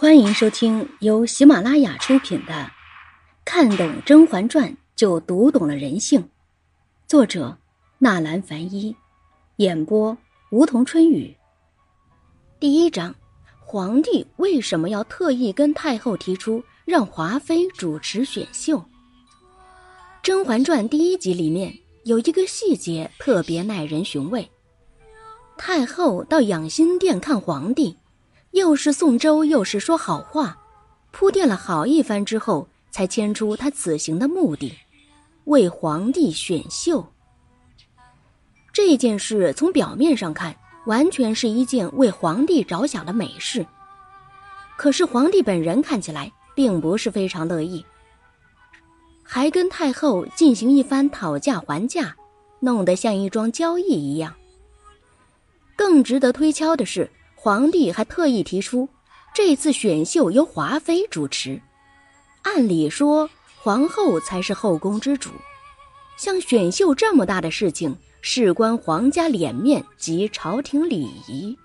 欢迎收听由喜马拉雅出品的《看懂甄嬛传就读懂了人性》，作者纳兰凡一，演播梧桐春雨。第一章：皇帝为什么要特意跟太后提出让华妃主持选秀？《甄嬛传》第一集里面有一个细节特别耐人寻味：太后到养心殿看皇帝。又是送粥，又是说好话，铺垫了好一番之后，才牵出他此行的目的，为皇帝选秀。这件事从表面上看，完全是一件为皇帝着想的美事。可是皇帝本人看起来并不是非常乐意，还跟太后进行一番讨价还价，弄得像一桩交易一样。更值得推敲的是。皇帝还特意提出，这次选秀由华妃主持。按理说，皇后才是后宫之主，像选秀这么大的事情，事关皇家脸面及朝廷礼仪，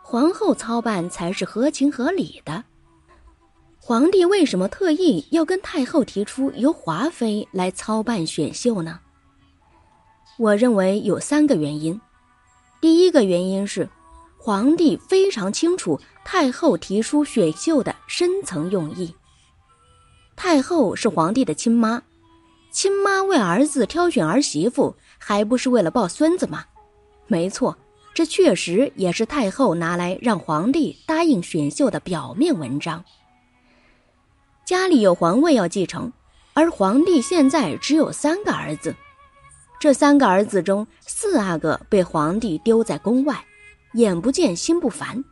皇后操办才是合情合理的。皇帝为什么特意要跟太后提出由华妃来操办选秀呢？我认为有三个原因。第一个原因是。皇帝非常清楚太后提出选秀的深层用意。太后是皇帝的亲妈，亲妈为儿子挑选儿媳妇，还不是为了抱孙子吗？没错，这确实也是太后拿来让皇帝答应选秀的表面文章。家里有皇位要继承，而皇帝现在只有三个儿子，这三个儿子中四阿哥被皇帝丢在宫外。眼不见心不烦，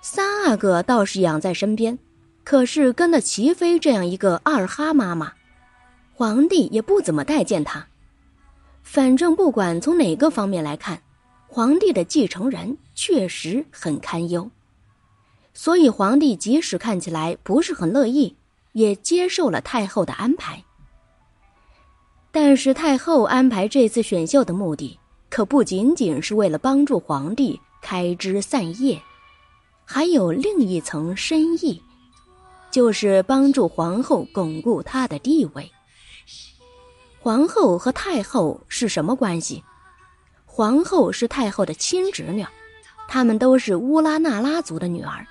三阿哥倒是养在身边，可是跟了齐妃这样一个二哈妈妈，皇帝也不怎么待见他。反正不管从哪个方面来看，皇帝的继承人确实很堪忧，所以皇帝即使看起来不是很乐意，也接受了太后的安排。但是太后安排这次选秀的目的。可不仅仅是为了帮助皇帝开枝散叶，还有另一层深意，就是帮助皇后巩固她的地位。皇后和太后是什么关系？皇后是太后的亲侄女，她们都是乌拉那拉族的女儿。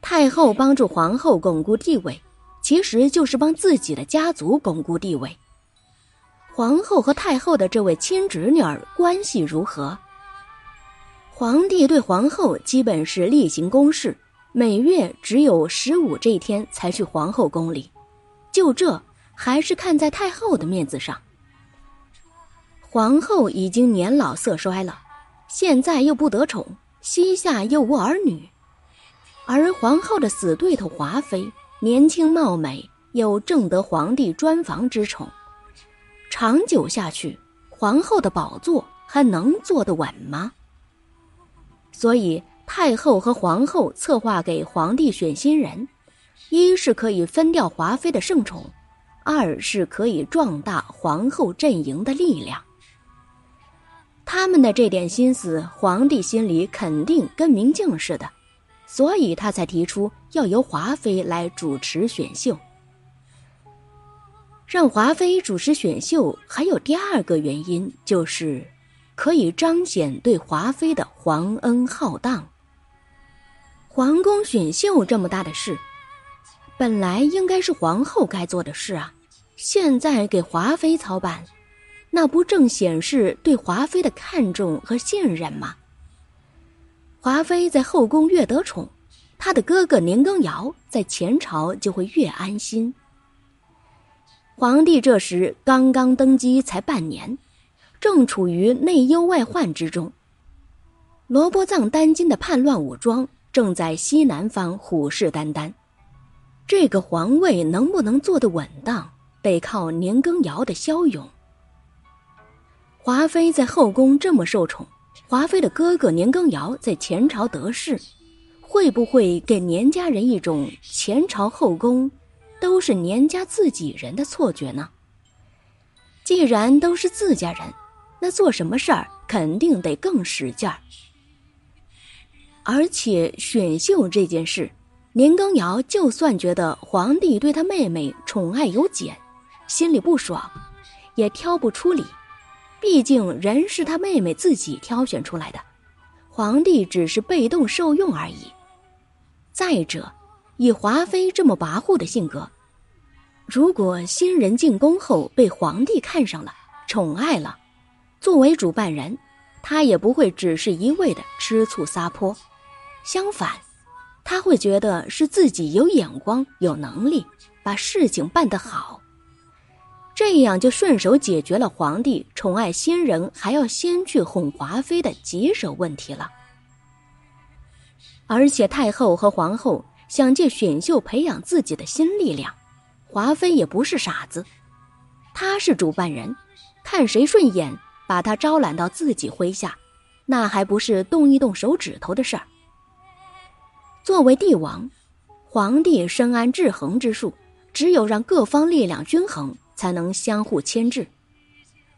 太后帮助皇后巩固地位，其实就是帮自己的家族巩固地位。皇后和太后的这位亲侄女儿关系如何？皇帝对皇后基本是例行公事，每月只有十五这天才去皇后宫里，就这还是看在太后的面子上。皇后已经年老色衰了，现在又不得宠，膝下又无儿女，而皇后的死对头华妃年轻貌美，又正得皇帝专房之宠。长久下去，皇后的宝座还能坐得稳吗？所以太后和皇后策划给皇帝选新人，一是可以分掉华妃的圣宠，二是可以壮大皇后阵营的力量。他们的这点心思，皇帝心里肯定跟明镜似的，所以他才提出要由华妃来主持选秀。让华妃主持选秀，还有第二个原因，就是可以彰显对华妃的皇恩浩荡。皇宫选秀这么大的事，本来应该是皇后该做的事啊，现在给华妃操办，那不正显示对华妃的看重和信任吗？华妃在后宫越得宠，她的哥哥年羹尧在前朝就会越安心。皇帝这时刚刚登基才半年，正处于内忧外患之中。罗波藏丹津的叛乱武装正在西南方虎视眈眈，这个皇位能不能坐得稳当，得靠年羹尧的骁勇。华妃在后宫这么受宠，华妃的哥哥年羹尧在前朝得势，会不会给年家人一种前朝后宫？都是年家自己人的错觉呢。既然都是自家人，那做什么事儿肯定得更使劲儿。而且选秀这件事，年羹尧就算觉得皇帝对他妹妹宠爱有减，心里不爽，也挑不出理。毕竟人是他妹妹自己挑选出来的，皇帝只是被动受用而已。再者，以华妃这么跋扈的性格，如果新人进宫后被皇帝看上了、宠爱了，作为主办人，他也不会只是一味的吃醋撒泼。相反，他会觉得是自己有眼光、有能力，把事情办得好。这样就顺手解决了皇帝宠爱新人还要先去哄华妃的棘手问题了。而且太后和皇后想借选秀培养自己的新力量，华妃也不是傻子，她是主办人，看谁顺眼，把她招揽到自己麾下，那还不是动一动手指头的事儿。作为帝王，皇帝深谙制衡之术，只有让各方力量均衡，才能相互牵制。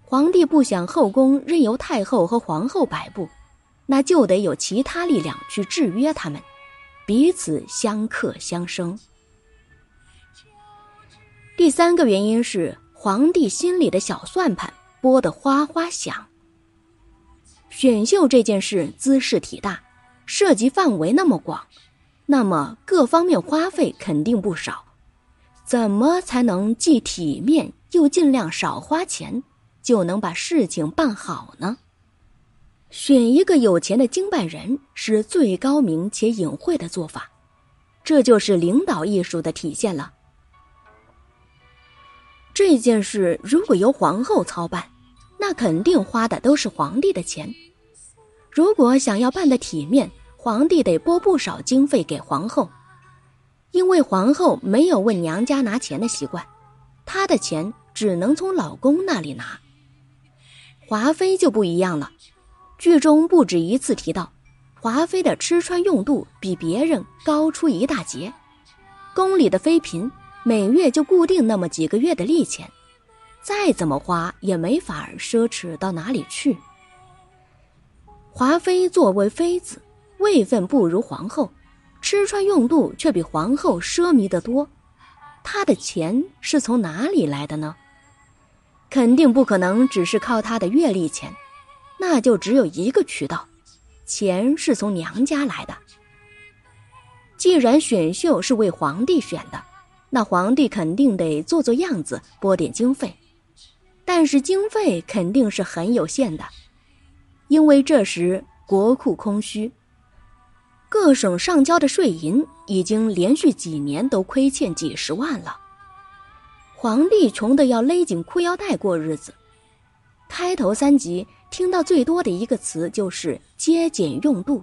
皇帝不想后宫任由太后和皇后摆布，那就得有其他力量去制约他们，彼此相克相生。第三个原因是皇帝心里的小算盘拨得哗哗响。选秀这件事姿势体大，涉及范围那么广。那么各方面花费肯定不少，怎么才能既体面又尽量少花钱，就能把事情办好呢？选一个有钱的经办人是最高明且隐晦的做法，这就是领导艺术的体现了。这件事如果由皇后操办，那肯定花的都是皇帝的钱。如果想要办的体面，皇帝得拨不少经费给皇后，因为皇后没有问娘家拿钱的习惯，她的钱只能从老公那里拿。华妃就不一样了，剧中不止一次提到，华妃的吃穿用度比别人高出一大截，宫里的妃嫔每月就固定那么几个月的利钱，再怎么花也没法奢侈到哪里去。华妃作为妃子。位分不如皇后，吃穿用度却比皇后奢靡得多。她的钱是从哪里来的呢？肯定不可能只是靠她的月例钱，那就只有一个渠道，钱是从娘家来的。既然选秀是为皇帝选的，那皇帝肯定得做做样子，拨点经费。但是经费肯定是很有限的，因为这时国库空虚。各省上交的税银已经连续几年都亏欠几十万了，皇帝穷得要勒紧裤腰带过日子。开头三集听到最多的一个词就是节俭用度，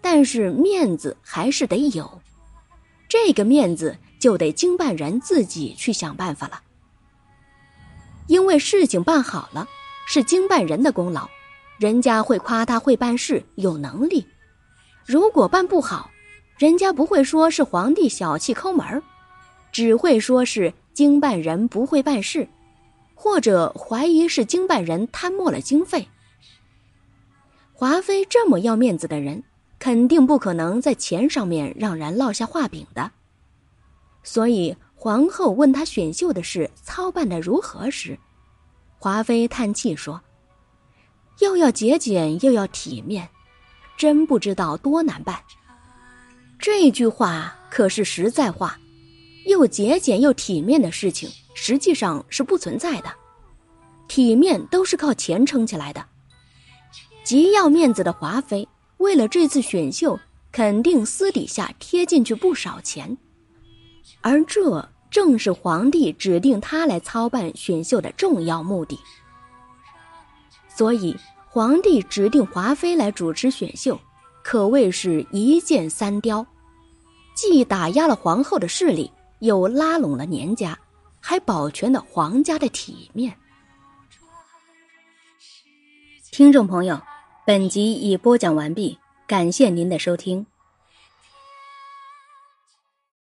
但是面子还是得有，这个面子就得经办人自己去想办法了。因为事情办好了是经办人的功劳，人家会夸他会办事，有能力。如果办不好，人家不会说是皇帝小气抠门儿只会说是经办人不会办事，或者怀疑是经办人贪没了经费。华妃这么要面子的人，肯定不可能在钱上面让人落下画饼的。所以皇后问他选秀的事操办的如何时，华妃叹气说：“又要节俭，又要体面。”真不知道多难办。这句话可是实在话，又节俭又体面的事情，实际上是不存在的。体面都是靠钱撑起来的。极要面子的华妃，为了这次选秀，肯定私底下贴进去不少钱，而这正是皇帝指定他来操办选秀的重要目的。所以。皇帝指定华妃来主持选秀，可谓是一箭三雕，既打压了皇后的势力，又拉拢了年家，还保全了皇家的体面。听众朋友，本集已播讲完毕，感谢您的收听。